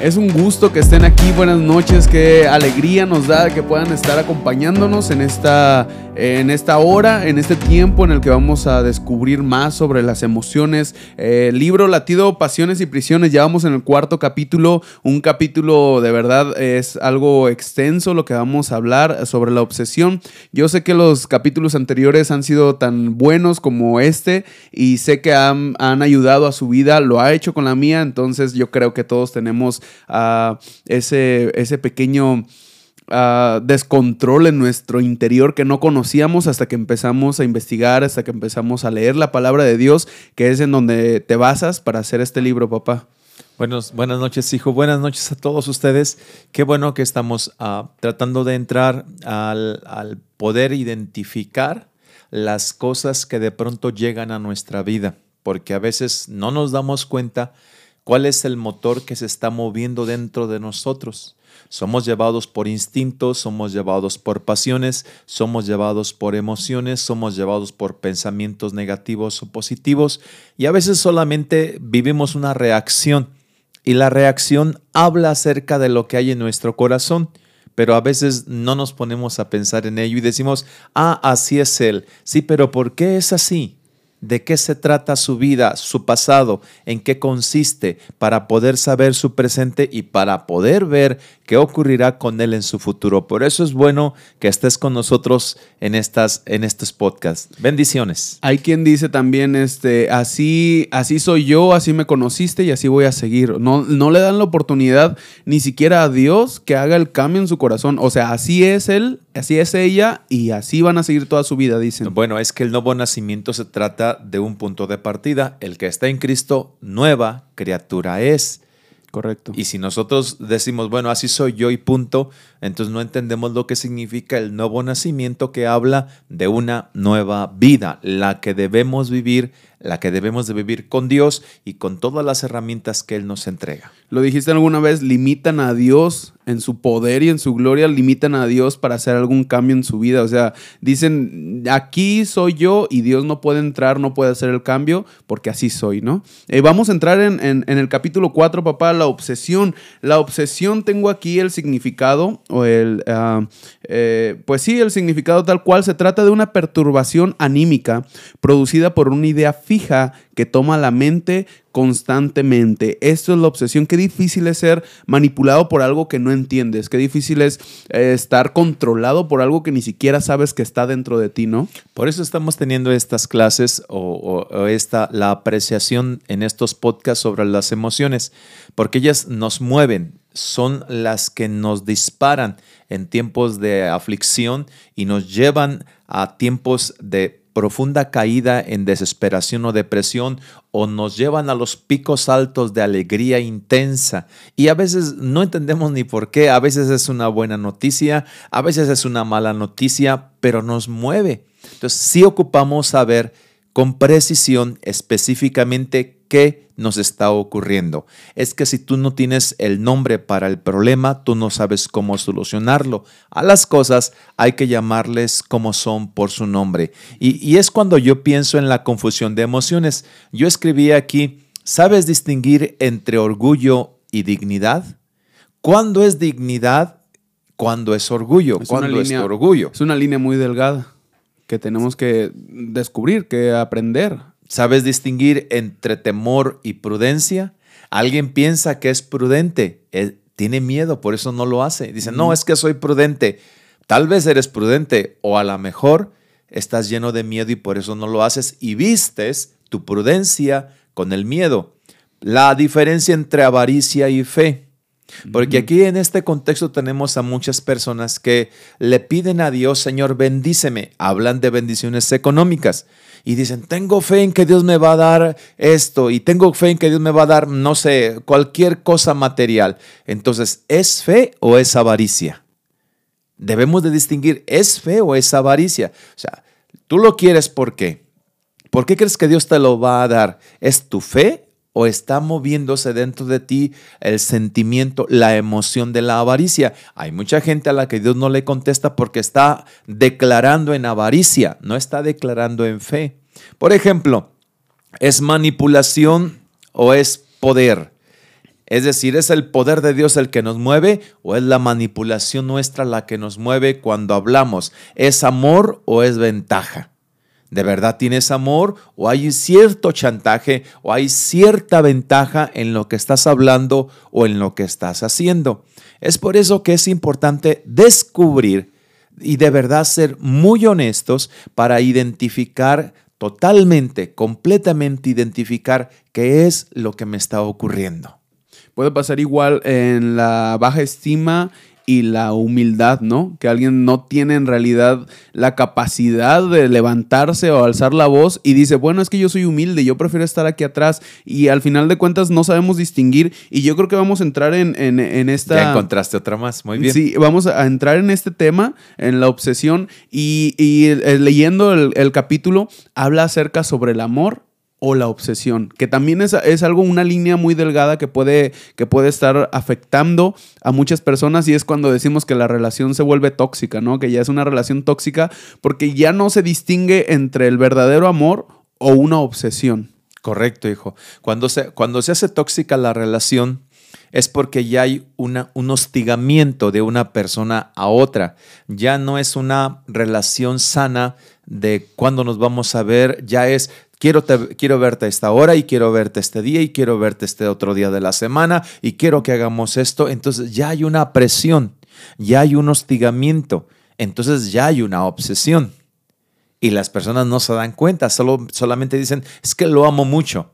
Es un gusto que estén aquí. Buenas noches. Qué alegría nos da que puedan estar acompañándonos en esta, en esta hora, en este tiempo en el que vamos a descubrir más sobre las emociones. Eh, libro Latido, Pasiones y Prisiones. Ya vamos en el cuarto capítulo. Un capítulo de verdad es algo extenso lo que vamos a hablar sobre la obsesión. Yo sé que los capítulos anteriores han sido tan buenos como este y sé que han, han ayudado a su vida. Lo ha hecho con la mía. Entonces yo creo que todos tenemos a ese, ese pequeño descontrol en nuestro interior que no conocíamos hasta que empezamos a investigar, hasta que empezamos a leer la palabra de Dios, que es en donde te basas para hacer este libro, papá. Buenos, buenas noches, hijo. Buenas noches a todos ustedes. Qué bueno que estamos ah, tratando de entrar al, al poder identificar las cosas que de pronto llegan a nuestra vida, porque a veces no nos damos cuenta ¿Cuál es el motor que se está moviendo dentro de nosotros? Somos llevados por instintos, somos llevados por pasiones, somos llevados por emociones, somos llevados por pensamientos negativos o positivos y a veces solamente vivimos una reacción y la reacción habla acerca de lo que hay en nuestro corazón pero a veces no nos ponemos a pensar en ello y decimos, ah, así es él. Sí, pero ¿por qué es así? De qué se trata su vida, su pasado, en qué consiste, para poder saber su presente y para poder ver qué ocurrirá con él en su futuro. Por eso es bueno que estés con nosotros en, estas, en estos podcasts. Bendiciones. Hay quien dice también, este, así, así soy yo, así me conociste y así voy a seguir. No, no le dan la oportunidad ni siquiera a Dios que haga el cambio en su corazón. O sea, así es él, así es ella y así van a seguir toda su vida, dicen. Bueno, es que el nuevo nacimiento se trata de un punto de partida. El que está en Cristo, nueva criatura es. Correcto. Y si nosotros decimos, bueno, así soy yo y punto, entonces no entendemos lo que significa el nuevo nacimiento que habla de una nueva vida, la que debemos vivir, la que debemos de vivir con Dios y con todas las herramientas que Él nos entrega. Lo dijiste alguna vez, limitan a Dios en su poder y en su gloria, limitan a Dios para hacer algún cambio en su vida. O sea, dicen, aquí soy yo y Dios no puede entrar, no puede hacer el cambio porque así soy, ¿no? Eh, vamos a entrar en, en, el capítulo 4, papá, la obsesión. La obsesión, tengo aquí el significado o el, ah, eh, pues sí, el significado tal cual se trata de una perturbación anímica producida por una idea fija que toma la mente constantemente. Esto es la obsesión. Qué difícil es ser manipulado por algo que no entiendes. Qué difícil es eh, estar controlado por algo que ni siquiera sabes que está dentro de ti, ¿no? Por eso estamos teniendo estas clases o, o esta, la apreciación en estos podcasts sobre las emociones, porque ellas nos mueven, son las que nos disparan en tiempos de aflicción y nos llevan a tiempos de profunda caída en desesperación o depresión o nos llevan a los picos altos de alegría intensa y a veces no entendemos ni por qué, a veces es una buena noticia, a veces es una mala noticia, pero nos mueve. Entonces sí ocupamos saber con precisión específicamente qué nos está ocurriendo. Es que si tú no tienes el nombre para el problema, tú no sabes cómo solucionarlo. A las cosas hay que llamarles como son por su nombre. Y, es cuando yo pienso en la confusión de emociones. Yo escribí aquí, ¿sabes distinguir entre orgullo y dignidad? ¿Cuándo es dignidad? ¿Cuándo es orgullo? ¿Cuándo es orgullo? Es una línea muy delgada que tenemos que descubrir, que aprender. ¿Sabes distinguir entre temor y prudencia? Alguien piensa que es prudente, él tiene miedo, por eso no lo hace. Dice, no, es que soy prudente. Tal vez eres prudente o a lo mejor estás lleno de miedo y por eso no lo haces y vistes tu prudencia con el miedo. La diferencia entre avaricia y fe. Porque aquí en este contexto tenemos a muchas personas que le piden a Dios, Señor, bendíceme. Hablan de bendiciones económicas y dicen, tengo fe en que Dios me va a dar esto y tengo fe en que Dios me va a dar, no sé, cualquier cosa material. Entonces, ¿es fe o es avaricia? Debemos de distinguir, ¿es fe o es avaricia? O sea, tú lo quieres ¿por qué? ¿Por qué crees que Dios te lo va a dar? ¿Es tu fe o está moviéndose dentro de ti el sentimiento, la emoción de la avaricia. Hay mucha gente a la que Dios no le contesta porque está declarando en avaricia, no está declarando en fe. Por ejemplo, ¿es manipulación o es poder? Es decir, ¿es el poder de Dios el que nos mueve o es la manipulación nuestra la que nos mueve cuando hablamos? ¿Es amor o es ventaja? ¿De verdad tienes amor o hay cierto chantaje o hay cierta ventaja en lo que estás hablando o en lo que estás haciendo? Es por eso que es importante descubrir y de verdad ser muy honestos para identificar totalmente, completamente identificar qué es lo que me está ocurriendo. Puede pasar igual en la baja estima y la humildad, ¿no? Que alguien no tiene en realidad la capacidad de levantarse o alzar la voz y dice, bueno, es que yo soy humilde, yo prefiero estar aquí atrás y al final de cuentas no sabemos distinguir y yo creo que vamos a entrar en, esta... Ya encontraste otra más, muy bien. Sí, vamos a entrar en este tema, en la obsesión y, eh, leyendo el capítulo, habla acerca sobre el amor o la obsesión, que también es, es, algo, una línea muy delgada que puede, que puede estar afectando a muchas personas y es cuando decimos que la relación se vuelve tóxica, ¿no? Que ya es una relación tóxica porque ya no se distingue entre el verdadero amor o una obsesión. Correcto, hijo. Cuando se, cuando se hace tóxica la relación, es porque ya hay una, un hostigamiento de una persona a otra. Ya no es una relación sana de cuándo nos vamos a ver, ya es Quiero, quiero verte a esta hora y quiero verte este día y quiero verte este otro día de la semana y quiero que hagamos esto. Entonces ya hay una presión, ya hay un hostigamiento, entonces ya hay una obsesión. Y las personas no se dan cuenta, solo, solamente dicen, es que lo amo mucho,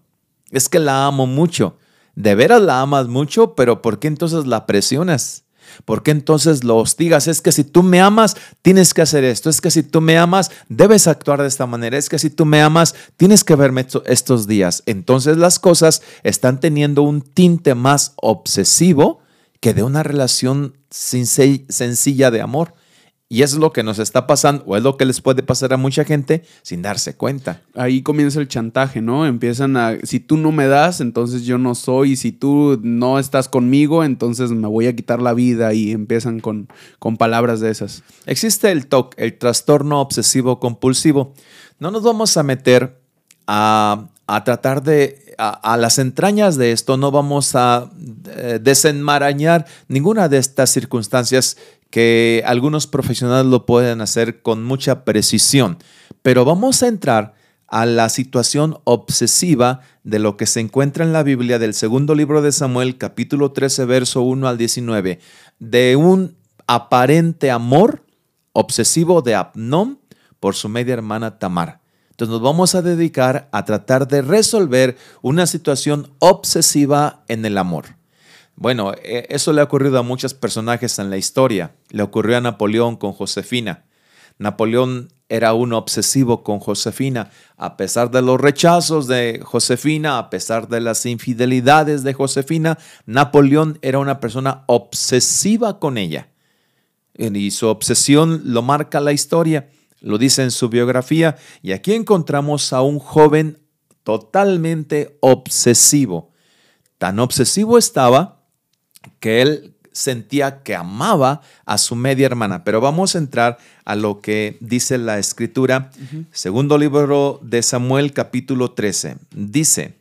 es que la amo mucho. De veras la amas mucho, pero ¿por qué entonces la presionas? ¿Por qué entonces lo hostigas? Es que si tú me amas, tienes que hacer esto. Es que si tú me amas, debes actuar de esta manera. Es que si tú me amas, tienes que verme estos días. Entonces las cosas están teniendo un tinte más obsesivo que de una relación sencilla de amor. Y es lo que nos está pasando, o es lo que les puede pasar a mucha gente sin darse cuenta. Ahí comienza el chantaje, ¿no? Empiezan a, si tú no me das, entonces yo no soy, y si tú no estás conmigo, entonces me voy a quitar la vida, y empiezan con, con palabras de esas. Existe el TOC, el trastorno obsesivo compulsivo. No nos vamos a meter a, tratar de, a, las entrañas de esto, no vamos a eh, desenmarañar ninguna de estas circunstancias que algunos profesionales lo pueden hacer con mucha precisión, pero vamos a entrar a la situación obsesiva de lo que se encuentra en la Biblia del segundo libro de Samuel, capítulo 13, verso 1 al 19, de un aparente amor obsesivo de Abnón por su media hermana Tamar. Entonces nos vamos a dedicar a tratar de resolver una situación obsesiva en el amor. Bueno, e, eso le ha ocurrido a muchos personajes en la historia. Le ocurrió a Napoleón con Josefina. Napoleón era un obsesivo con Josefina, a pesar de los rechazos de Josefina, a pesar de las infidelidades de Josefina, Napoleón era una persona obsesiva con ella. Y su obsesión lo marca la historia, lo dice en su biografía, y aquí encontramos a un joven totalmente obsesivo. Tan obsesivo estaba que él sentía que amaba a su media hermana. Pero vamos a entrar a lo que dice la escritura. Segundo libro de Samuel, capítulo 13. Dice,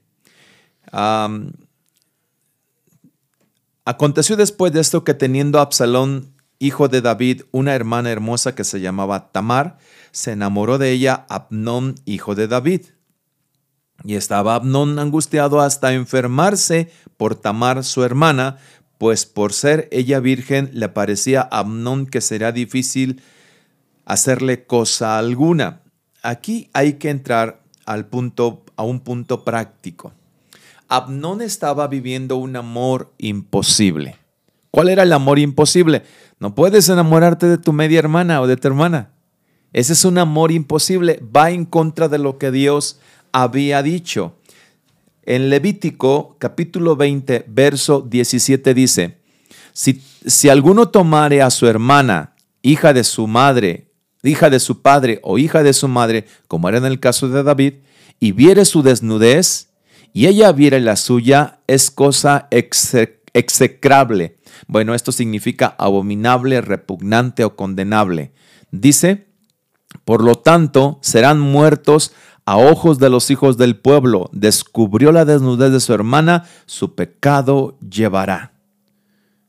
aconteció después de esto que teniendo Absalón, hijo de David, una hermana hermosa que se llamaba Tamar, se enamoró de ella Abnón, hijo de David. Y estaba Abnón angustiado hasta enfermarse por Tamar, su hermana, pues por ser ella virgen le parecía a Amnón que será difícil hacerle cosa alguna. Aquí hay que entrar al punto, a un punto práctico. Abnón estaba viviendo un amor imposible. ¿Cuál era el amor imposible? No puedes enamorarte de tu media hermana o de tu hermana. Ese es un amor imposible. Va en contra de lo que Dios había dicho. En Levítico capítulo 20, verso 17 dice, si, si alguno tomare a su hermana, hija de su madre, hija de su padre o hija de su madre, como era en el caso de David, y viere su desnudez, y ella viere la suya, es cosa execrable. Bueno, esto significa abominable, repugnante o condenable. Dice Por lo tanto, serán muertos a ojos de los hijos del pueblo. Descubrió la desnudez de su hermana, su pecado llevará.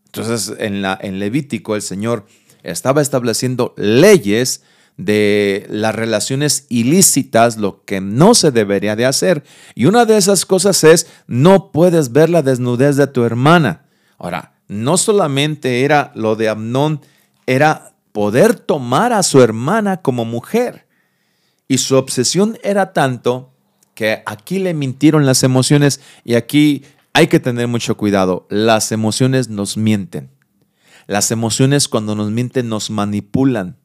Entonces, en, la, en Levítico, el Señor estaba estableciendo leyes de las relaciones ilícitas, lo que no se debería de hacer. Y una de esas cosas es, no puedes ver la desnudez de tu hermana. Ahora, no solamente era lo de Amnón, era poder tomar a su hermana como mujer. Y su obsesión era tanto que aquí le mintieron las emociones y aquí hay que tener mucho cuidado. Las emociones nos mienten. Las emociones cuando nos mienten nos manipulan.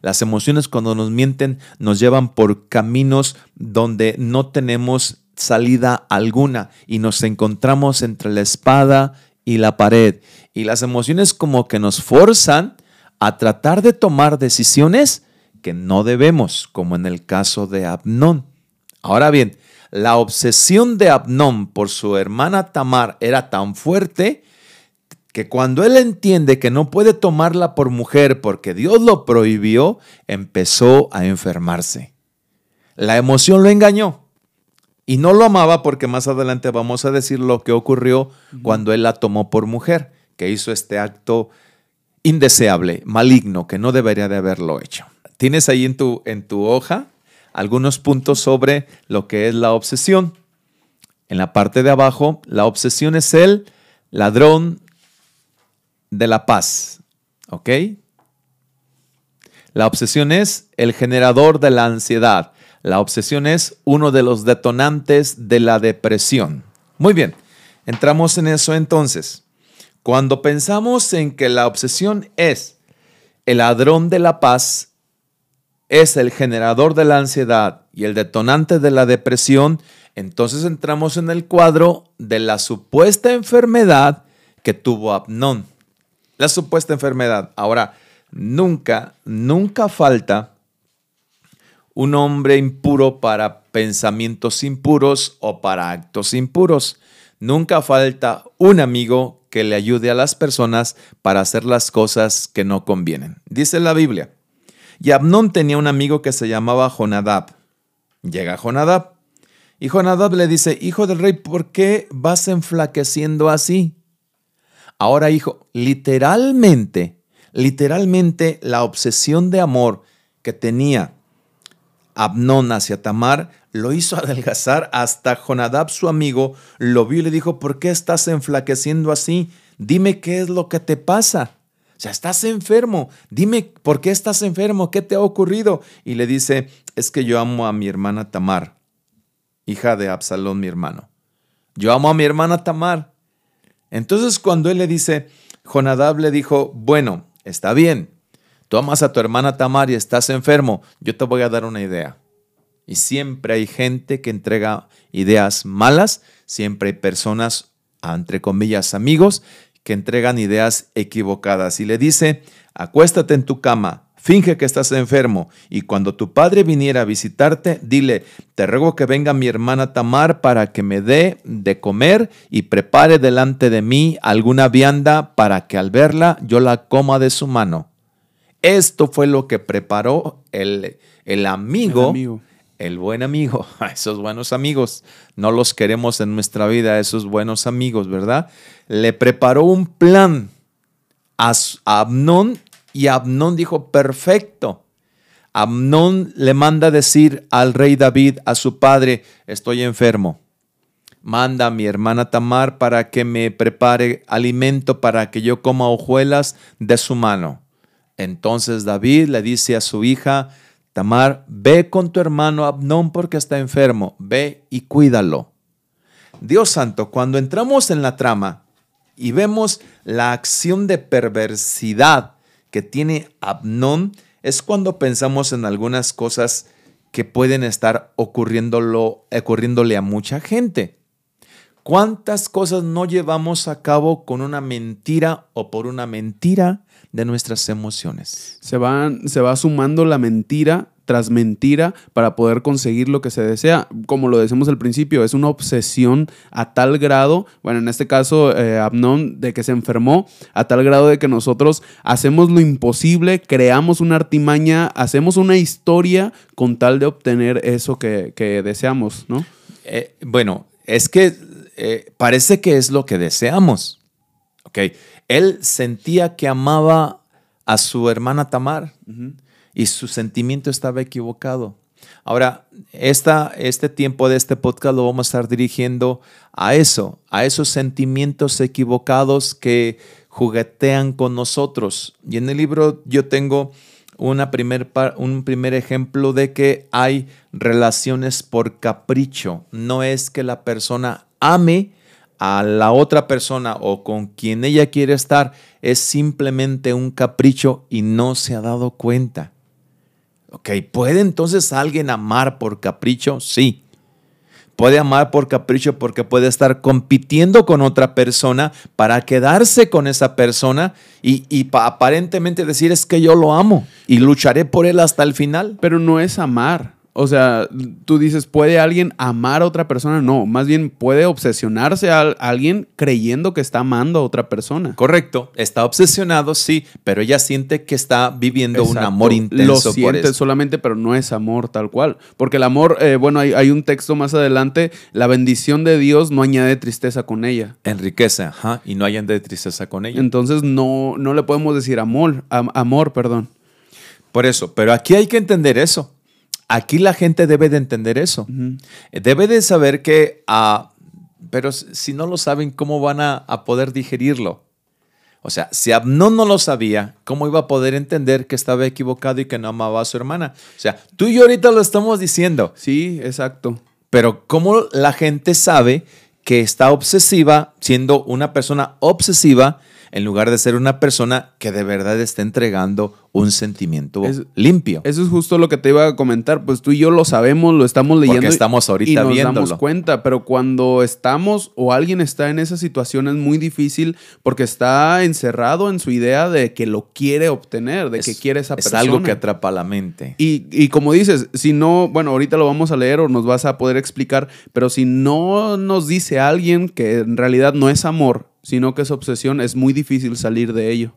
Las emociones cuando nos mienten nos llevan por caminos donde no tenemos salida alguna y nos encontramos entre la espada y la pared. Y las emociones como que nos forzan a tratar de tomar decisiones que no debemos, como en el caso de Abnón. Ahora bien, la obsesión de Abnón por su hermana Tamar era tan fuerte que cuando él entiende que no puede tomarla por mujer porque Dios lo prohibió, empezó a enfermarse. La emoción lo engañó y no lo amaba porque más adelante vamos a decir lo que ocurrió cuando él la tomó por mujer, que hizo este acto indeseable, maligno, que no debería de haberlo hecho. Tienes ahí en tu, en tu hoja algunos puntos sobre lo que es la obsesión. En la parte de abajo, la obsesión es el ladrón de la paz. ¿Ok? La obsesión es el generador de la ansiedad. La obsesión es uno de los detonantes de la depresión. Muy bien, entramos en eso entonces. Cuando pensamos en que la obsesión es el ladrón de la paz, es el generador de la ansiedad y el detonante de la depresión, entonces entramos en el cuadro de la supuesta enfermedad que tuvo Abnón la supuesta enfermedad. Ahora, nunca, nunca falta un hombre impuro para pensamientos impuros o para actos impuros. Nunca falta un amigo que le ayude a las personas para hacer las cosas que no convienen. Dice la Biblia. Y Abnón tenía un amigo que se llamaba Jonadab. Llega Jonadab. Y Jonadab le dice, hijo del rey, ¿por qué vas enflaqueciendo así? Ahora, hijo, literalmente, literalmente la obsesión de amor que tenía Abnón hacia Tamar lo hizo adelgazar hasta Jonadab, su amigo, lo vio y le dijo, ¿por qué estás enflaqueciendo así? Dime qué es lo que te pasa. Sea, estás enfermo. Dime por qué estás enfermo, qué te ha ocurrido. Y le dice, es que yo amo a mi hermana Tamar, hija de Absalón, mi hermano. Yo amo a mi hermana Tamar. Entonces cuando él le dice, Jonadab le dijo, bueno, está bien, tú amas a tu hermana Tamar y estás enfermo, yo te voy a dar una idea. Y siempre hay gente que entrega ideas malas, siempre hay personas, entre comillas, amigos, que entregan ideas equivocadas. Y le dice, acuéstate en tu cama, Finge que estás enfermo y cuando tu padre viniera a visitarte, dile, te ruego que venga mi hermana Tamar para que me dé de comer y prepare delante de mí alguna vianda para que al verla yo la coma de su mano. Esto fue lo que preparó el, el amigo, el, amigo. el buen amigo, esos buenos amigos. No los queremos en nuestra vida, esos buenos amigos, ¿verdad? Le preparó un plan a Abnón y Abnón dijo, perfecto. Abnón le manda decir al rey David, a su padre, estoy enfermo. Manda a mi hermana Tamar para que me prepare alimento para que yo coma hojuelas de su mano. Entonces David le dice a su hija, Tamar, ve con tu hermano Abnón porque está enfermo, ve y cuídalo. Dios santo, cuando entramos en la trama y vemos la acción de perversidad que tiene Abnón es cuando pensamos en algunas cosas que pueden estar ocurriéndole a mucha gente. ¿Cuántas cosas no llevamos a cabo con una mentira o por una mentira de nuestras emociones? Se, se va sumando la mentira tras mentira para poder conseguir lo que se desea. Como lo decimos al principio, es una obsesión a tal grado, bueno, en este caso, eh, Abnón, de que se enfermó, a tal grado de que nosotros hacemos lo imposible, creamos una artimaña, hacemos una historia con tal de obtener eso que, deseamos, ¿no? Eh, bueno, es que eh, parece que es lo que deseamos. Ok, él sentía que amaba a su hermana Tamar y su sentimiento estaba equivocado. Ahora, esta, este tiempo de este podcast lo vamos a estar dirigiendo a eso, a esos sentimientos equivocados que juguetean con nosotros. Y en el libro yo tengo una primer, un primer ejemplo de que hay relaciones por capricho. No es que la persona ame a la otra persona o con quien ella quiere estar, es simplemente un capricho y no se ha dado cuenta. Ok, ¿puede entonces alguien amar por capricho? Sí. Puede amar por capricho porque puede estar compitiendo con otra persona para quedarse con esa persona y, y aparentemente decir es que yo lo amo y lucharé por él hasta el final. Pero no es amar. O sea, tú dices, ¿puede alguien amar a otra persona? No, más bien puede obsesionarse a alguien creyendo que está amando a otra persona. Correcto, está obsesionado, sí, pero ella siente que está viviendo un amor intenso. Lo siente solamente, pero no es amor tal cual. Porque el amor, eh, bueno, hay, un texto más adelante, la bendición de Dios no añade tristeza con ella. Enriquece, ajá, y no añade tristeza con ella. Entonces no, no le podemos decir amor, amor, perdón. Por eso, pero aquí hay que entender eso. Aquí la gente debe de entender eso. Debe de saber que, ah, pero si no lo saben, ¿cómo van a, poder digerirlo? O sea, si Abnón no lo sabía, ¿cómo iba a poder entender que estaba equivocado y que no amaba a su hermana? O sea, tú y yo ahorita lo estamos diciendo. Sí, exacto. Pero ¿cómo la gente sabe que está obsesiva, siendo una persona obsesiva, en lugar de ser una persona que de verdad está entregando un sentimiento limpio. Eso es justo lo que te iba a comentar. Pues tú y yo lo sabemos, lo estamos leyendo. Porque estamos ahorita y nos damos cuenta, pero cuando estamos o alguien está en esa situación es muy difícil porque está encerrado en su idea de que lo quiere obtener, de que quiere esa persona. Es algo que atrapa la mente. Y, y como dices, si no, bueno, ahorita lo vamos a leer o nos vas a poder explicar, pero si no nos dice alguien que en realidad no es amor, sino que es obsesión, es muy difícil salir de ello.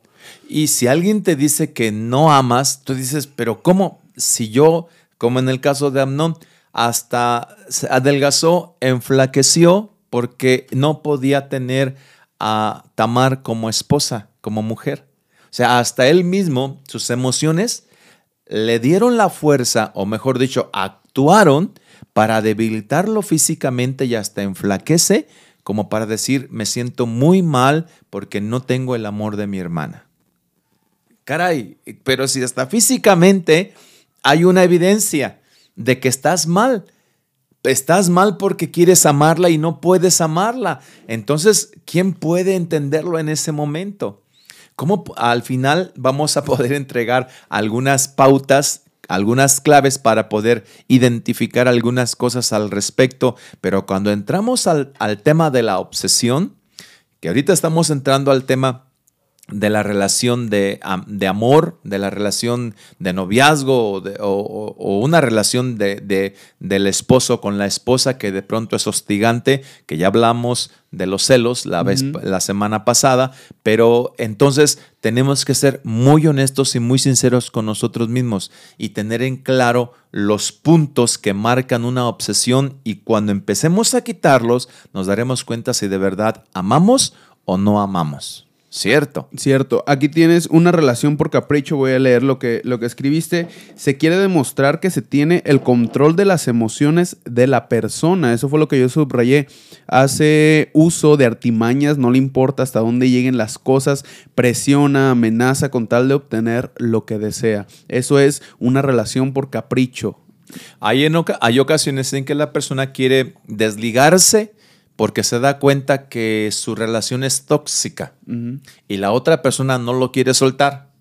Y si alguien te dice que no amas, tú dices, pero ¿cómo? Si yo, como en el caso de Amnón, hasta adelgazó, enflaqueció porque no podía tener a Tamar como esposa, como mujer. O sea, hasta él mismo, sus emociones le dieron la fuerza, o mejor dicho, actuaron para debilitarlo físicamente y hasta enflaquece como para decir, me siento muy mal porque no tengo el amor de mi hermana. Caray, pero si hasta físicamente hay una evidencia de que estás mal, estás mal porque quieres amarla y no puedes amarla. Entonces, ¿quién puede entenderlo en ese momento? ¿Cómo al final vamos a poder entregar algunas pautas algunas claves para poder identificar algunas cosas al respecto, pero cuando entramos al, tema de la obsesión, que ahorita estamos entrando al tema de la relación de, de, amor, de la relación de noviazgo o, una relación de, del esposo con la esposa que de pronto es hostigante, que ya hablamos de los celos la, vez, la semana pasada, pero entonces tenemos que ser muy honestos y muy sinceros con nosotros mismos y tener en claro los puntos que marcan una obsesión y cuando empecemos a quitarlos nos daremos cuenta si de verdad amamos o no amamos. Cierto. Cierto. Aquí tienes una relación por capricho. Voy a leer lo que, lo que escribiste. Se quiere demostrar que se tiene el control de las emociones de la persona. Eso fue lo que yo subrayé. Hace uso de artimañas, no le importa hasta dónde lleguen las cosas. Presiona, amenaza con tal de obtener lo que desea. Eso es una relación por capricho. Hay, hay ocasiones en que la persona quiere desligarse porque se da cuenta que su relación es tóxica y la otra persona no lo quiere soltar.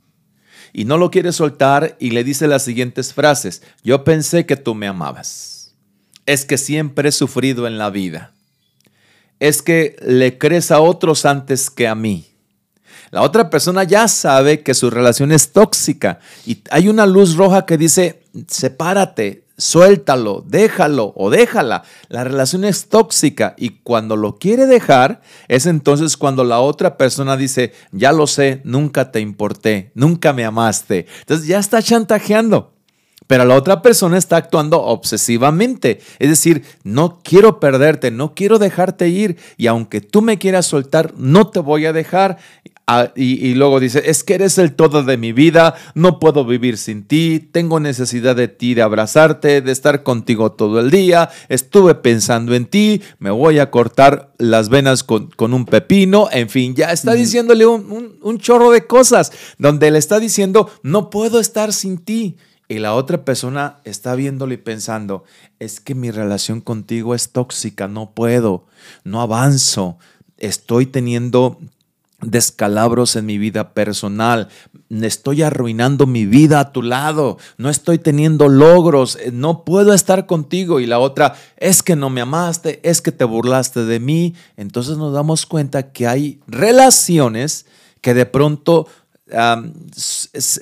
Y no lo quiere soltar y le dice las siguientes frases. Yo pensé que tú me amabas. Es que siempre he sufrido en la vida. Es que le crees a otros antes que a mí. La otra persona ya sabe que su relación es tóxica y hay una luz roja que dice, sepárate, suéltalo, déjalo o déjala. La relación es tóxica y cuando lo quiere dejar es entonces cuando la otra persona dice, ya lo sé, nunca te importé, nunca me amaste. Entonces ya está chantajeando. Pero la otra persona está actuando obsesivamente. Es decir, no quiero perderte, no quiero dejarte ir. Y aunque tú me quieras soltar, no te voy a dejar. Ah, y, luego dice, es que eres el todo de mi vida, no puedo vivir sin ti, tengo necesidad de ti, de abrazarte, de estar contigo todo el día, estuve pensando en ti, me voy a cortar las venas con, un pepino, en fin, ya está diciéndole un, un chorro de cosas, donde le está diciendo, no puedo estar sin ti. Y la otra persona está viéndole y pensando, es que mi relación contigo es tóxica, no puedo, no avanzo, estoy teniendo descalabros en mi vida personal, estoy arruinando mi vida a tu lado, no estoy teniendo logros, eh, no puedo estar contigo. Y la otra es que no me amaste, es que te burlaste de mí, entonces nos damos cuenta que hay relaciones que de pronto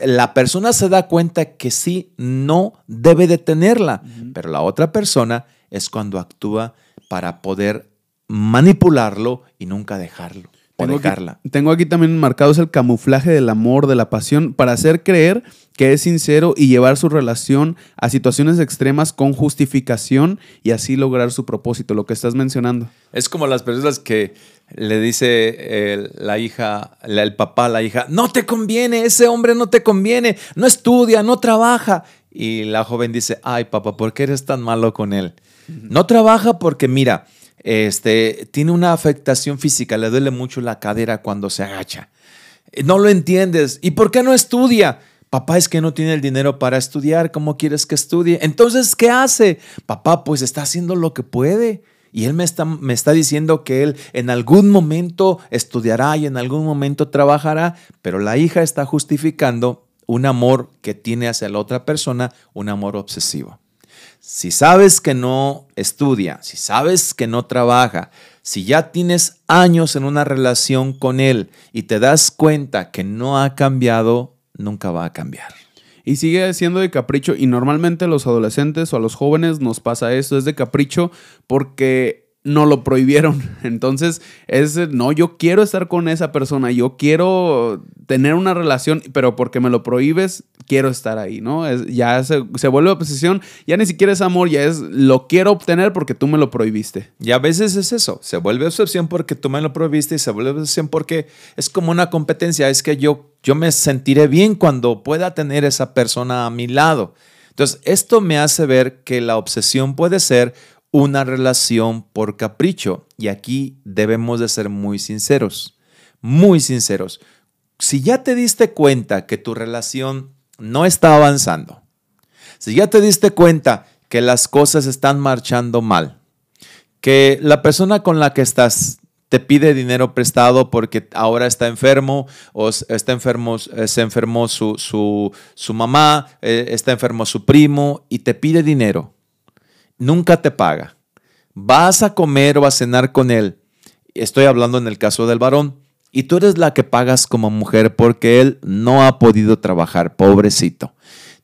la persona se da cuenta que sí, no debe de tenerla, pero la otra persona es cuando actúa para poder manipularlo y nunca dejarlo tengo Aquí, tengo aquí también marcados el camuflaje del amor, de la pasión, para hacer creer que es sincero y llevar su relación a situaciones extremas con justificación y así lograr su propósito, lo que estás mencionando. Es como las personas que le dice la hija, el papá a la hija, no te conviene, ese hombre no te conviene, no estudia, no trabaja. Y la joven dice, ay papá, ¿por qué eres tan malo con él? No trabaja porque mira, este, tiene una afectación física, le duele mucho la cadera cuando se agacha. Eh, no lo entiendes. ¿Y por qué no estudia? Papá es que no tiene el dinero para estudiar, ¿cómo quieres que estudie? Entonces, ¿qué hace? Papá, pues está haciendo lo que puede. Y él me está, me está diciendo que él en algún momento estudiará y en algún momento trabajará, pero la hija está justificando un amor que tiene hacia la otra persona, un amor obsesivo. Si sabes que no estudia, si sabes que no trabaja, si ya tienes años en una relación con él y te das cuenta que no ha cambiado, nunca va a cambiar. Y sigue siendo de capricho y normalmente a los adolescentes o a los jóvenes nos pasa esto, es de capricho porque no lo prohibieron. Entonces, es, no, yo quiero estar con esa persona, yo quiero tener una relación, pero porque me lo prohíbes, quiero estar ahí, ¿no? Es, ya se, vuelve obsesión, ya ni siquiera es amor, ya es lo quiero obtener porque tú me lo prohibiste. Y a veces es eso, se vuelve obsesión porque tú me lo prohibiste y se vuelve obsesión porque es como una competencia, es que yo, yo me sentiré bien cuando pueda tener esa persona a mi lado. Entonces, esto me hace ver que la obsesión puede ser una relación por capricho. Y aquí debemos de ser muy sinceros, muy sinceros. Si ya te diste cuenta que tu relación no está avanzando, si ya te diste cuenta que las cosas están marchando mal, que la persona con la que estás te pide dinero prestado porque ahora está enfermo o está enfermo, se enfermó su, su, su mamá, eh, está enfermo su primo y te pide dinero nunca te paga. Vas a comer o a cenar con él. Estoy hablando en el caso del varón. Y tú eres la que pagas como mujer porque él no ha podido trabajar, pobrecito.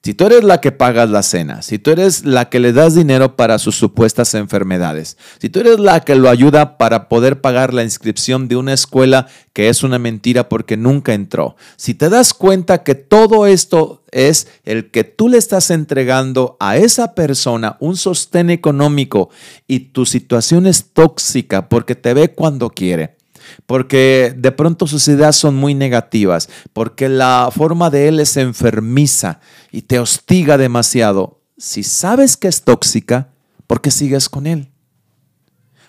Si tú eres la que pagas la cena, si tú eres la que le das dinero para sus supuestas enfermedades, si tú eres la que lo ayuda para poder pagar la inscripción de una escuela que es una mentira porque nunca entró, si te das cuenta que todo esto es el que tú le estás entregando a esa persona un sostén económico y tu situación es tóxica porque te ve cuando quiere, porque de pronto sus ideas son muy negativas, porque la forma de él es enfermiza y te hostiga demasiado. Si sabes que es tóxica, ¿por qué sigues con él?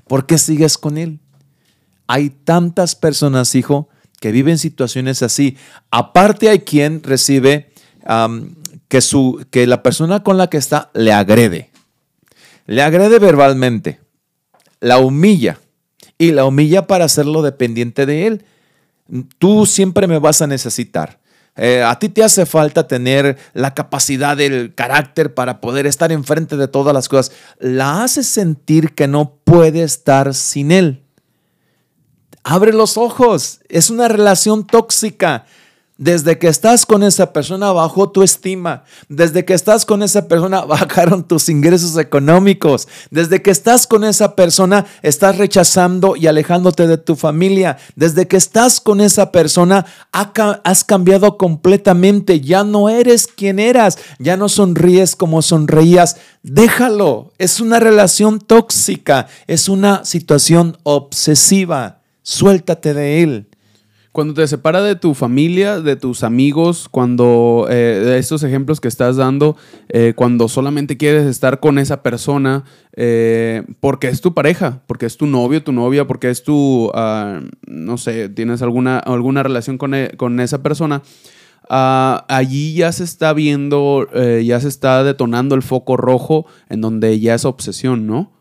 ¿Por qué sigues con él? Hay tantas personas, hijo, que viven situaciones así. Aparte hay quien recibe que, su, que la persona con la que está le agrede. Le agrede verbalmente, la humilla y la humilla para hacerlo dependiente de él. Tú siempre me vas a necesitar. Eh, a ti te hace falta tener la capacidad del carácter para poder estar enfrente de todas las cosas. La hace sentir que no puede estar sin él. Abre los ojos. Es una relación tóxica. Desde que estás con esa persona bajó tu estima. Desde que estás con esa persona bajaron tus ingresos económicos. Desde que estás con esa persona estás rechazando y alejándote de tu familia. Desde que estás con esa persona has cambiado completamente. Ya no eres quien eras. Ya no sonríes como sonreías. Déjalo. Es una relación tóxica. Es una situación obsesiva. Suéltate de él. Cuando te separa de tu familia, de tus amigos, cuando eh, de estos ejemplos que estás dando, eh, cuando solamente quieres estar con esa persona, eh, porque es tu pareja, porque es tu novio, tu novia, porque es tu, ah, no sé, tienes alguna, alguna relación con, e, con esa persona, ah, allí ya se está viendo, ya se está detonando el foco rojo en donde ya es obsesión, ¿no?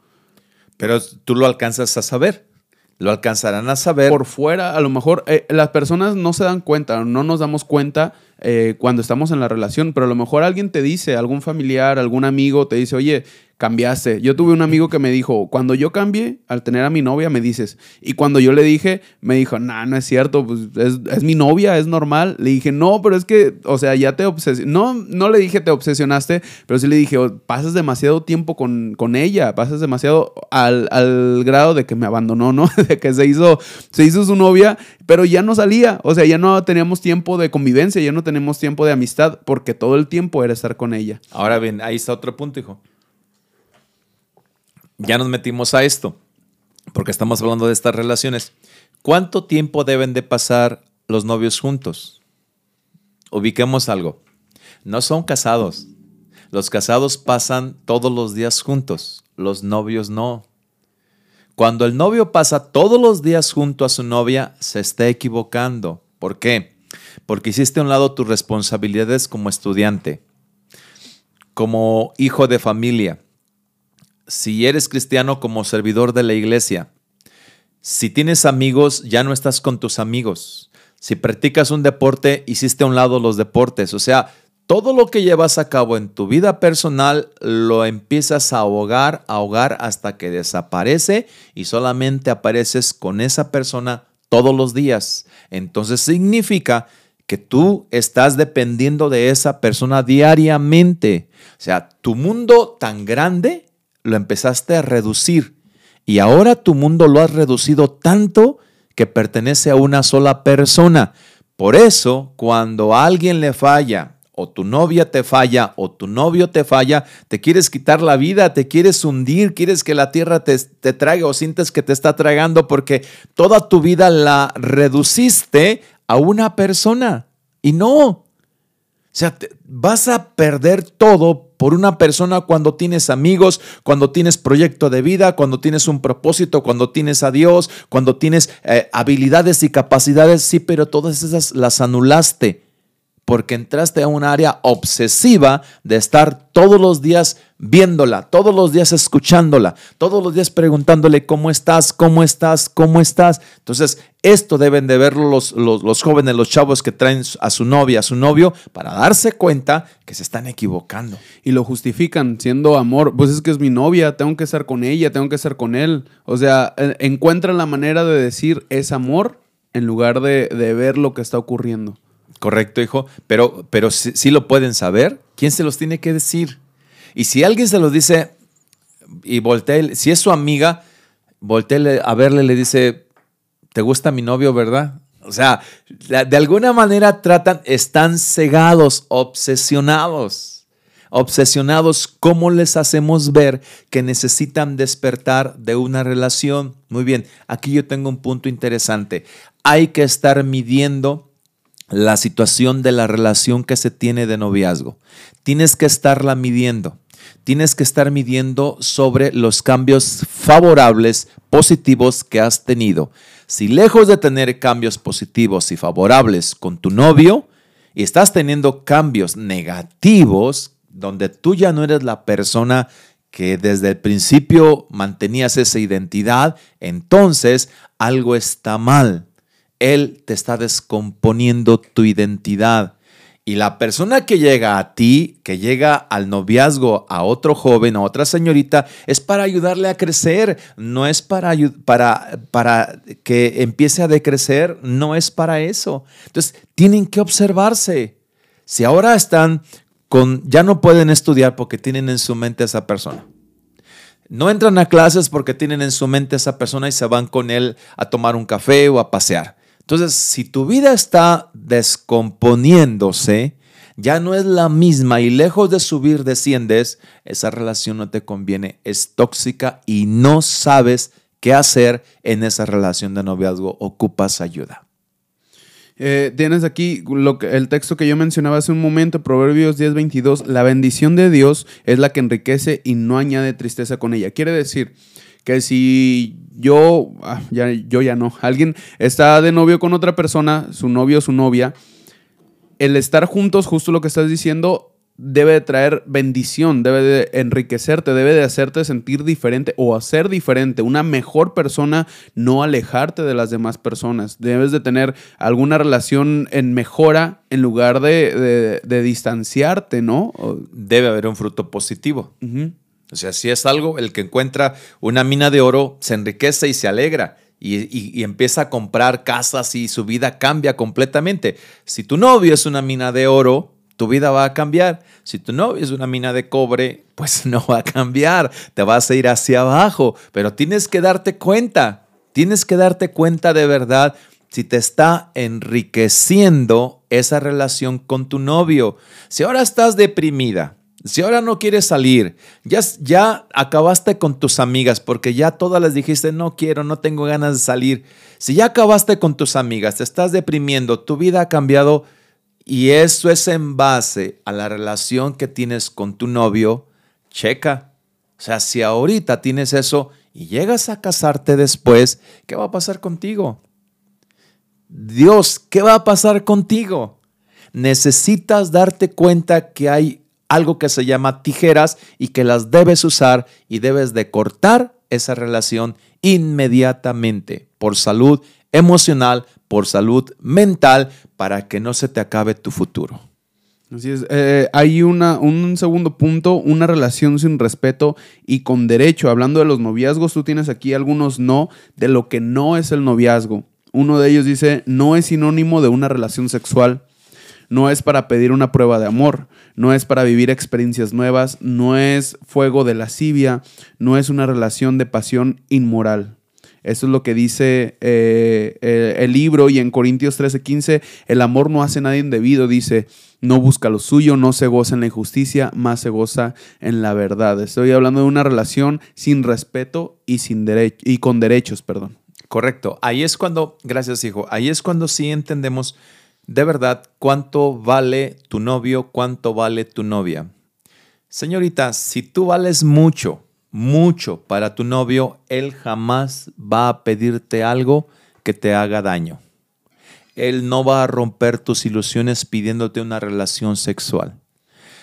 Pero tú lo alcanzas a saber lo alcanzarán a saber. Por fuera, a lo mejor eh, las personas no se dan cuenta, no nos damos cuenta eh, cuando estamos en la relación, pero a lo mejor alguien te dice, algún familiar, algún amigo te dice, oye, cambiaste. Yo tuve un amigo que me dijo, cuando yo cambie, al tener a mi novia, me dices. Y cuando yo le dije, me dijo, no, no es cierto, pues es, mi novia, es normal. Le dije, no, pero es que, o sea, ya te obsesionaste. No, no le dije te obsesionaste, pero sí le dije, oh, pasas demasiado tiempo con, con ella, pasas demasiado al, al, grado de que me abandonó, ¿no? de que se hizo, se hizo su novia, pero ya no salía. O sea, ya no teníamos tiempo de convivencia, ya no tenemos tiempo de amistad, porque todo el tiempo era estar con ella. Ahora bien, ahí está otro punto, hijo ya nos metimos a esto, porque estamos hablando de estas relaciones. ¿Cuánto tiempo deben de pasar los novios juntos? Ubiquemos algo. No son casados. Los casados pasan todos los días juntos, los novios no. Cuando el novio pasa todos los días junto a su novia, se está equivocando. ¿Por qué? Porque hiciste a un lado tus responsabilidades como estudiante, como hijo de familia, si eres cristiano como servidor de la iglesia, si tienes amigos, ya no estás con tus amigos. Si practicas un deporte, hiciste a un lado los deportes. O sea, todo lo que llevas a cabo en tu vida personal lo empiezas a ahogar, a ahogar hasta que desaparece y solamente apareces con esa persona todos los días. Entonces significa que tú estás dependiendo de esa persona diariamente. O sea, tu mundo tan grande lo empezaste a reducir y ahora tu mundo lo has reducido tanto que pertenece a una sola persona. Por eso, cuando alguien le falla, o tu novia te falla, o tu novio te falla, te quieres quitar la vida, te quieres hundir, quieres que la tierra te, te traiga o sientes que te está tragando porque toda tu vida la reduciste a una persona. Y no, o sea, vas a perder todo por una persona cuando tienes amigos, cuando tienes proyecto de vida, cuando tienes un propósito, cuando tienes a Dios, cuando tienes eh, habilidades y capacidades, sí, pero todas esas las anulaste porque entraste a un área obsesiva de estar todos los días viéndola, todos los días escuchándola, todos los días preguntándole cómo estás, cómo estás, cómo estás. Entonces, esto deben de verlo los, los, jóvenes, los chavos que traen a su novia, a su novio, para darse cuenta que se están equivocando. Y lo justifican siendo amor. Pues es que es mi novia, tengo que estar con ella, tengo que estar con él. O sea, encuentran la manera de decir es amor en lugar de, de ver lo que está ocurriendo. Correcto, hijo, pero, pero si, lo pueden saber, ¿quién se los tiene que decir? Y si alguien se los dice y voltea, si es su amiga, voltea a verle le dice, ¿te gusta mi novio, verdad? O sea, de alguna manera tratan, están cegados, obsesionados, obsesionados. ¿Cómo les hacemos ver que necesitan despertar de una relación? Muy bien, aquí yo tengo un punto interesante. Hay que estar midiendo la situación de la relación que se tiene de noviazgo. Tienes que estarla midiendo. Tienes que estar midiendo sobre los cambios favorables, positivos que has tenido. Si lejos de tener cambios positivos y favorables con tu novio, y estás teniendo cambios negativos, donde tú ya no eres la persona que desde el principio mantenías esa identidad, entonces algo está mal. Él te está descomponiendo tu identidad. Y la persona que llega a ti, que llega al noviazgo a otro joven, a otra señorita, es para ayudarle a crecer, no es para, para, para que empiece a decrecer, no es para eso. Entonces, tienen que observarse. Si ahora están con, ya no pueden estudiar porque tienen en su mente a esa persona. No entran a clases porque tienen en su mente a esa persona y se van con él a tomar un café o a pasear. Entonces, si tu vida está descomponiéndose, ya no es la misma y lejos de subir desciendes, esa relación no te conviene, es tóxica y no sabes qué hacer en esa relación de noviazgo, ocupas ayuda. Eh, tienes aquí el texto que yo mencionaba hace un momento, Proverbios 10:22, la bendición de Dios es la que enriquece y no añade tristeza con ella. Quiere decir, que si yo, ah, ya, yo ya no, alguien está de novio con otra persona, su novio o su novia, el estar juntos, justo lo que estás diciendo, debe de traer bendición, debe de enriquecerte, debe de hacerte sentir diferente o hacer diferente, una mejor persona, no alejarte de las demás personas. Debes de tener alguna relación en mejora en lugar de, distanciarte, ¿no? Debe haber un fruto positivo. O sea, si es algo, el que encuentra una mina de oro se enriquece y se alegra. Y, empieza a comprar casas y su vida cambia completamente. Si tu novio es una mina de oro, tu vida va a cambiar. Si tu novio es una mina de cobre, pues no va a cambiar. Te vas a ir hacia abajo. Pero tienes que darte cuenta. Tienes que darte cuenta de verdad si te está enriqueciendo esa relación con tu novio. Si ahora estás deprimida, si ahora no quieres salir, ya, ya acabaste con tus amigas porque ya todas les dijiste, no quiero, no tengo ganas de salir. Si ya acabaste con tus amigas, te estás deprimiendo, tu vida ha cambiado y eso es en base a la relación que tienes con tu novio, checa. O sea, si ahorita tienes eso y llegas a casarte después, ¿qué va a pasar contigo? Dios, ¿qué va a pasar contigo? Necesitas darte cuenta que hay algo que se llama tijeras y que las debes usar y debes de cortar esa relación inmediatamente por salud emocional, por salud mental, para que no se te acabe tu futuro. Así es. Eh, hay una, un segundo punto, una relación sin respeto y con derecho. Hablando de los noviazgos, tú tienes aquí algunos no de lo que no es el noviazgo. Uno de ellos dice, no es sinónimo de una relación sexual no es para pedir una prueba de amor, no es para vivir experiencias nuevas, no es fuego de lascivia, no es una relación de pasión inmoral. Eso es lo que dice eh, el libro y en Corintios 13:15, el amor no hace nadie indebido, dice, no busca lo suyo, no se goza en la injusticia, más se goza en la verdad. Estoy hablando de una relación sin respeto y, sin y con derechos, perdón. Correcto. Ahí es cuando, gracias hijo, ahí es cuando sí entendemos de verdad cuánto vale tu novio, cuánto vale tu novia. Señorita, si tú vales mucho, mucho para tu novio, él jamás va a pedirte algo que te haga daño. Él no va a romper tus ilusiones pidiéndote una relación sexual.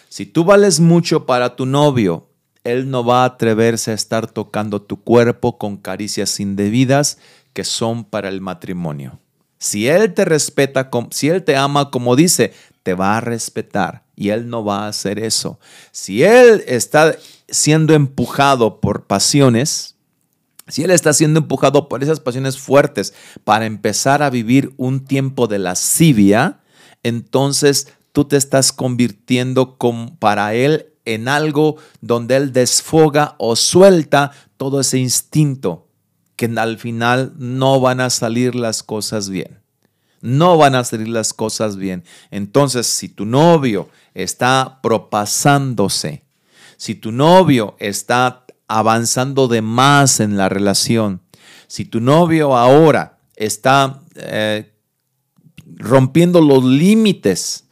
Si tú vales mucho para tu novio, él no va a atreverse a estar tocando tu cuerpo con caricias indebidas que son para el matrimonio. Si Él te respeta, si Él te ama como dice, te va a respetar y Él no va a hacer eso. Si Él está siendo empujado por pasiones, si Él está siendo empujado por esas pasiones fuertes para empezar a vivir un tiempo de lascivia, entonces tú te estás convirtiendo para Él en algo donde Él desfoga o suelta todo ese instinto que al final no van a salir las cosas bien. No van a salir las cosas bien. Entonces, si tu novio está propasándose, si tu novio está avanzando de más en la relación, si tu novio ahora está eh, rompiendo los límites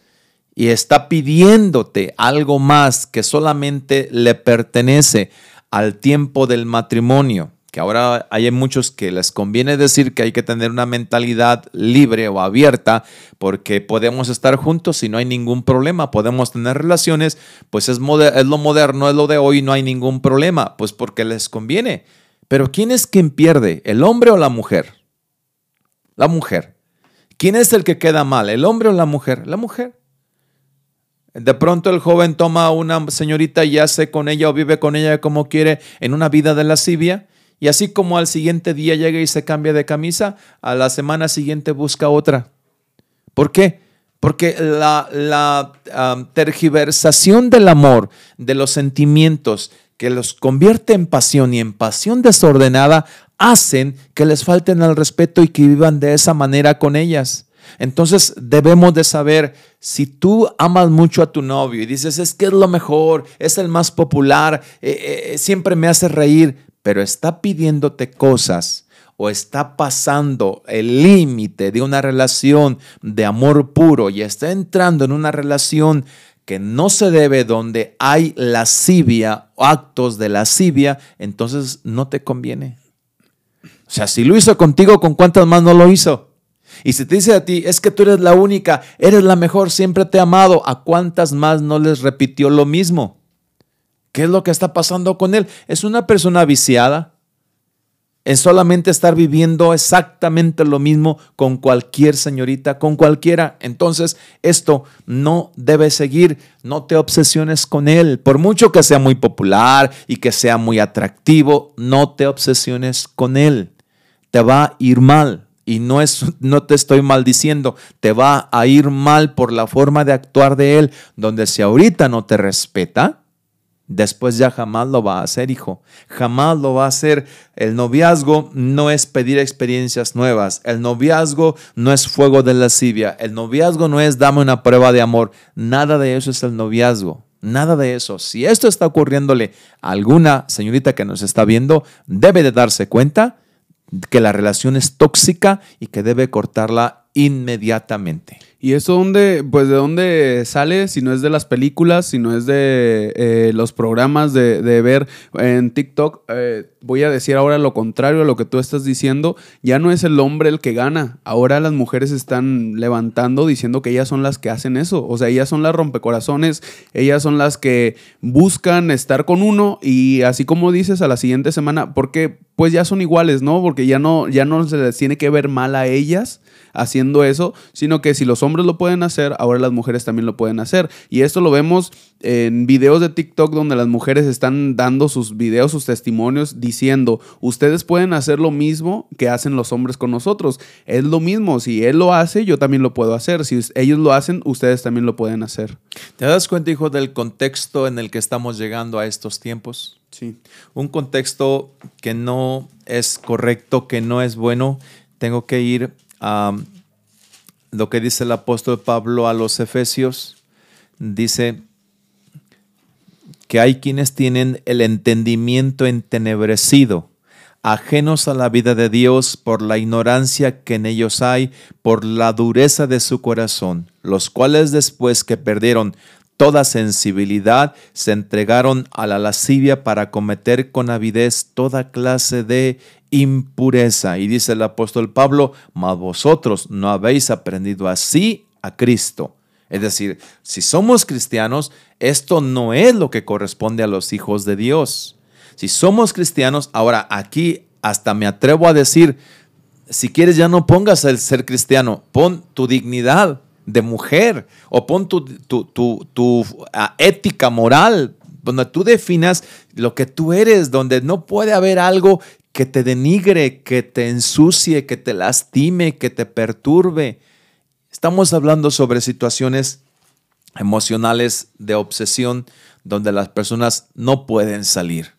y está pidiéndote algo más que solamente le pertenece al tiempo del matrimonio, que ahora hay muchos que les conviene decir que hay que tener una mentalidad libre o abierta porque podemos estar juntos y no hay ningún problema, podemos tener relaciones, pues es, lo moderno, es lo de hoy, no hay ningún problema, pues porque les conviene. Pero ¿quién es quien pierde, el hombre o la mujer? La mujer. ¿Quién es el que queda mal, el hombre o la mujer? La mujer. De pronto el joven toma a una señorita y hace con ella o vive con ella como quiere en una vida de lascivia. Y así como al siguiente día llega y se cambia de camisa, a la semana siguiente busca otra. ¿Por qué? Porque la, tergiversación del amor, de los sentimientos, que los convierte en pasión y en pasión desordenada, hacen que les falten al respeto y que vivan de esa manera con ellas. Entonces debemos de saber, si tú amas mucho a tu novio y dices, es que es lo mejor, es el más popular, eh, eh, siempre me hace reír, pero está pidiéndote cosas o está pasando el límite de una relación de amor puro y está entrando en una relación que no se debe donde hay lascivia o actos de lascivia, entonces no te conviene. O sea, si lo hizo contigo, ¿con cuántas más no lo hizo? Y si te dice a ti, es que tú eres la única, eres la mejor, siempre te he amado, ¿a cuántas más no les repitió lo mismo? ¿Qué es lo que está pasando con él? Es una persona viciada en solamente estar viviendo exactamente lo mismo con cualquier señorita, con cualquiera. Entonces, esto no debe seguir. No te obsesiones con él. Por mucho que sea muy popular y que sea muy atractivo, no te obsesiones con él. Te va a ir mal. Y no, es, no te estoy maldiciendo, te va a ir mal por la forma de actuar de él, donde si ahorita no te respeta, Después ya jamás lo va a hacer, hijo. Jamás lo va a hacer. El noviazgo no es pedir experiencias nuevas. El noviazgo no es fuego de lascivia. El noviazgo no es dame una prueba de amor. Nada de eso es el noviazgo. Nada de eso. Si esto está ocurriéndole a alguna señorita que nos está viendo, debe de darse cuenta que la relación es tóxica y que debe cortarla inmediatamente. ¿Y eso dónde, pues de dónde sale? Si no es de las películas, si no es de eh, los programas de, ver en TikTok, eh, voy a decir ahora lo contrario a lo que tú estás diciendo. Ya no es el hombre el que gana. Ahora las mujeres están levantando diciendo que ellas son las que hacen eso. O sea, ellas son las rompecorazones, ellas son las que buscan estar con uno y así como dices a la siguiente semana, porque pues ya son iguales, ¿no? Porque ya no, ya no se les tiene que ver mal a ellas haciendo eso, sino que si los hombres lo pueden hacer, ahora las mujeres también lo pueden hacer. Y esto lo vemos en videos de TikTok donde las mujeres están dando sus videos, sus testimonios, diciendo, ustedes pueden hacer lo mismo que hacen los hombres con nosotros. Es lo mismo, si él lo hace, yo también lo puedo hacer. Si ellos lo hacen, ustedes también lo pueden hacer. ¿Te das cuenta, hijo, del contexto en el que estamos llegando a estos tiempos? Sí. Un contexto que no es correcto, que no es bueno. Tengo que ir lo que dice el apóstol Pablo a los Efesios. Dice que hay quienes tienen el entendimiento entenebrecido, ajenos a la vida de Dios por la ignorancia que en ellos hay, por la dureza de su corazón, los cuales después que perdieron toda sensibilidad, se entregaron a la lascivia para cometer con avidez toda clase de impureza. Y dice el apóstol Pablo, mas vosotros no habéis aprendido así a Cristo. Es decir, si somos cristianos, esto no es lo que corresponde a los hijos de Dios. Si somos cristianos, ahora aquí hasta me atrevo a decir, si quieres ya no pongas el ser cristiano, pon tu dignidad de mujer o pon tu, tu, tu ah, ética moral, donde tú definas lo que tú eres, donde no puede haber algo que te denigre, que te ensucie, que te lastime, que te perturbe. Estamos hablando sobre situaciones emocionales de obsesión donde las personas no pueden salir,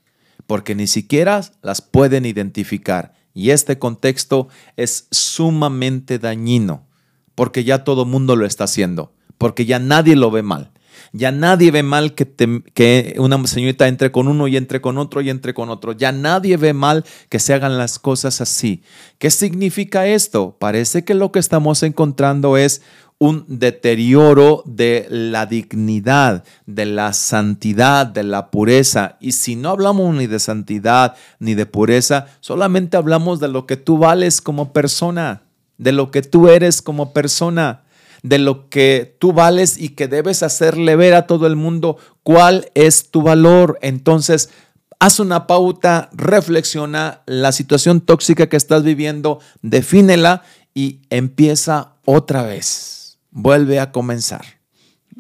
porque ni siquiera las pueden identificar. Y este contexto es sumamente dañino, porque ya todo mundo lo está haciendo, porque ya nadie lo ve mal. Ya nadie ve mal que, que, una señorita entre con uno y entre con otro y entre con otro. Ya nadie ve mal que se hagan las cosas así. ¿Qué significa esto? Parece que lo que estamos encontrando es un deterioro de la dignidad, de la santidad, de la pureza. Y si no hablamos ni de santidad ni de pureza, solamente hablamos de lo que tú vales como persona, de lo que tú eres como persona de lo que tú vales y que debes hacerle ver a todo el mundo cuál es tu valor. Entonces, haz una pauta, reflexiona la situación tóxica que estás viviendo, defínela y empieza otra vez. Vuelve a comenzar.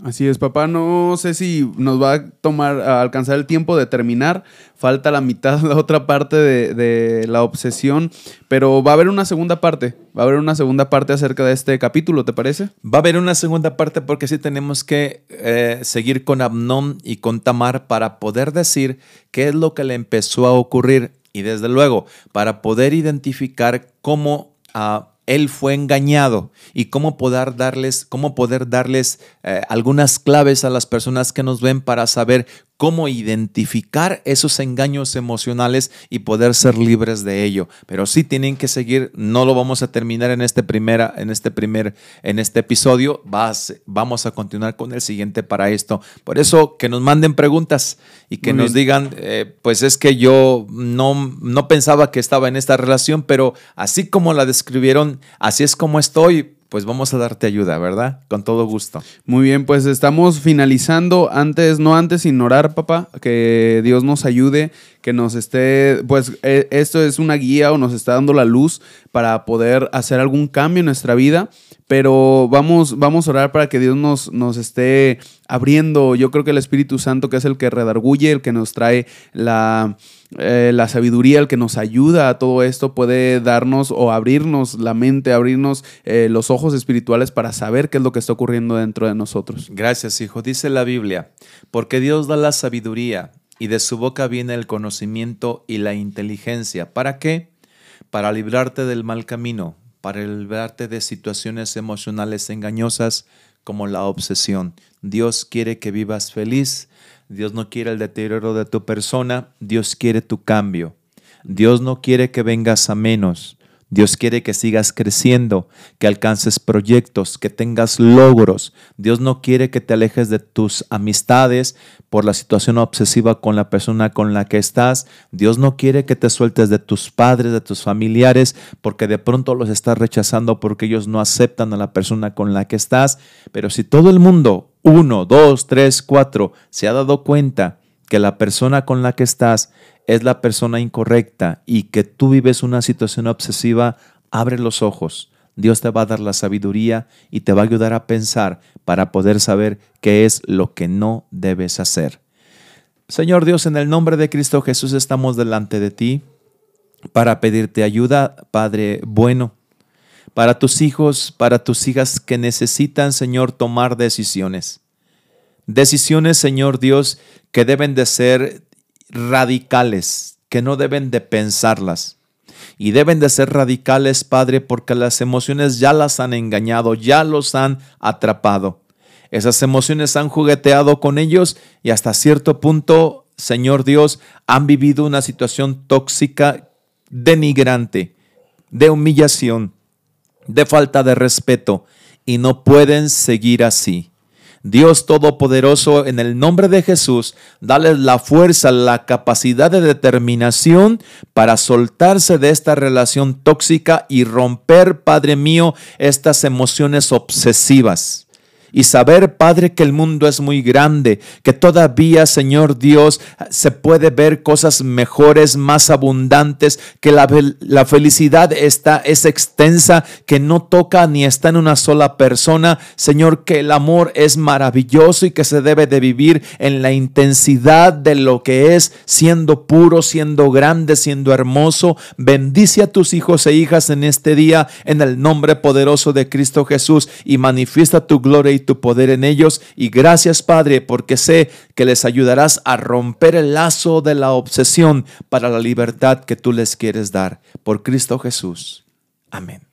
Así es, papá. No sé si nos va a tomar a alcanzar el tiempo de terminar. Falta la mitad, la otra parte de, de, la obsesión. Pero va a haber una segunda parte. Va a haber una segunda parte acerca de este capítulo, ¿te parece? Va a haber una segunda parte porque sí tenemos que eh, seguir con Abnón y con Tamar para poder decir qué es lo que le empezó a ocurrir. Y desde luego, para poder identificar cómo a él fue engañado. Y cómo poder darles, cómo poder darles eh, algunas claves a las personas que nos ven para saber cómo identificar esos engaños emocionales y poder ser libres de ello. Pero sí tienen que seguir, no lo vamos a terminar en este, primera, en este primer, en este episodio, vamos a continuar con el siguiente para esto. Por eso que nos manden preguntas y que nos digan, eh, pues es que yo no, no pensaba que estaba en esta relación, pero así como la describieron, así es como estoy pues vamos a darte ayuda, ¿verdad? Con todo gusto. Muy bien, pues estamos finalizando. Antes, no antes ignorar, papá, que Dios nos ayude, que nos esté, pues e, esto es una guía o nos está dando la luz para poder hacer algún cambio en nuestra vida, pero vamos, vamos a orar para que Dios nos, nos esté abriendo. Yo creo que el Espíritu Santo, que es el que redarguye, el que nos trae la eh, la sabiduría, el que nos ayuda a todo esto, puede darnos o abrirnos la mente, abrirnos eh, los ojos espirituales para saber qué es lo que está ocurriendo dentro de nosotros. Gracias, hijo. Dice la Biblia, porque Dios da la sabiduría y de su boca viene el conocimiento y la inteligencia. ¿Para qué? Para librarte del mal camino, para librarte de situaciones emocionales engañosas como la obsesión. Dios quiere que vivas feliz, Dios no quiere el deterioro de tu persona, Dios quiere tu cambio. Dios no quiere que vengas a menos. Dios quiere que sigas creciendo, que alcances proyectos, que tengas logros. Dios no quiere que te alejes de tus amistades por la situación obsesiva con la persona con la que estás. Dios no quiere que te sueltes de tus padres, de tus familiares, porque de pronto los estás rechazando porque ellos no aceptan a la persona con la que estás. Pero si todo el mundo, uno, dos, tres, cuatro, se ha dado cuenta que la persona con la que estás es la persona incorrecta y que tú vives una situación obsesiva, abre los ojos. Dios te va a dar la sabiduría y te va a ayudar a pensar para poder saber qué es lo que no debes hacer. Señor Dios, en el nombre de Cristo Jesús estamos delante de ti para pedirte ayuda, Padre bueno, para tus hijos, para tus hijas que necesitan, Señor, tomar decisiones. Decisiones, Señor Dios, que deben de ser radicales, que no deben de pensarlas. Y deben de ser radicales, Padre, porque las emociones ya las han engañado, ya los han atrapado. Esas emociones han jugueteado con ellos y hasta cierto punto, Señor Dios, han vivido una situación tóxica, denigrante, de humillación, de falta de respeto, y no pueden seguir así. Dios Todopoderoso, en el nombre de Jesús, dale la fuerza, la capacidad de determinación para soltarse de esta relación tóxica y romper, Padre mío, estas emociones obsesivas y saber, Padre, que el mundo es muy grande, que todavía, Señor Dios, se puede ver cosas mejores, más abundantes, que la, felicidad está, es extensa, que no toca ni está en una sola persona. Señor, que el amor es maravilloso y que se debe de vivir en la intensidad de lo que es, siendo puro, siendo grande, siendo hermoso. Bendice a tus hijos e hijas en este día, en el nombre poderoso de Cristo Jesús, y manifiesta tu gloria y tu poder en ellos. Y gracias, Padre, porque sé que les ayudarás a romper el lazo de la obsesión para la libertad que tú les quieres dar. Por Cristo Jesús. Amén.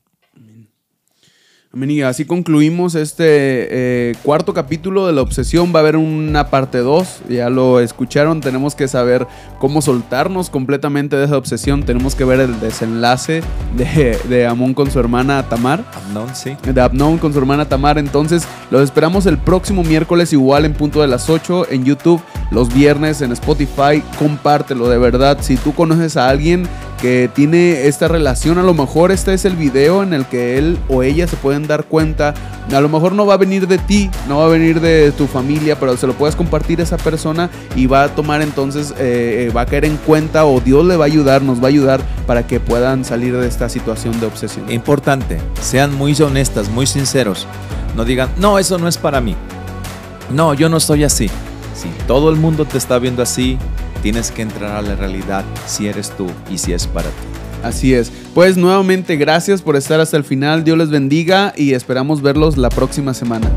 Amén. así concluimos este eh, cuarto capítulo de la obsesión. Va a haber una parte 2. Ya lo escucharon. Tenemos que saber cómo soltarnos completamente de esa obsesión. Tenemos que ver el desenlace de, de Amón con su hermana Tamar. Amnon, sí. De Amnon con su hermana Tamar. Entonces, los esperamos el próximo miércoles, igual en punto de las 8 en YouTube, los viernes en Spotify. Compártelo de verdad. Si tú conoces a alguien que tiene esta relación, a lo mejor este es el video en el que él o ella se pueden dar cuenta. A lo mejor no va a venir de ti, no va a venir de tu familia, pero se lo puedes compartir a esa persona y va a tomar entonces, eh, eh, va a caer en cuenta o Dios le va a ayudar, nos va a ayudar para que puedan salir de esta situación de obsesión. Importante, sean muy honestas, muy sinceros. No digan, no, eso no es para mí. No, yo no soy así. Si todo el mundo te está viendo así, tienes que entrar a la realidad si eres tú y si es para ti. Así es. Pues nuevamente gracias por estar hasta el final. Dios les bendiga y esperamos verlos la próxima semana.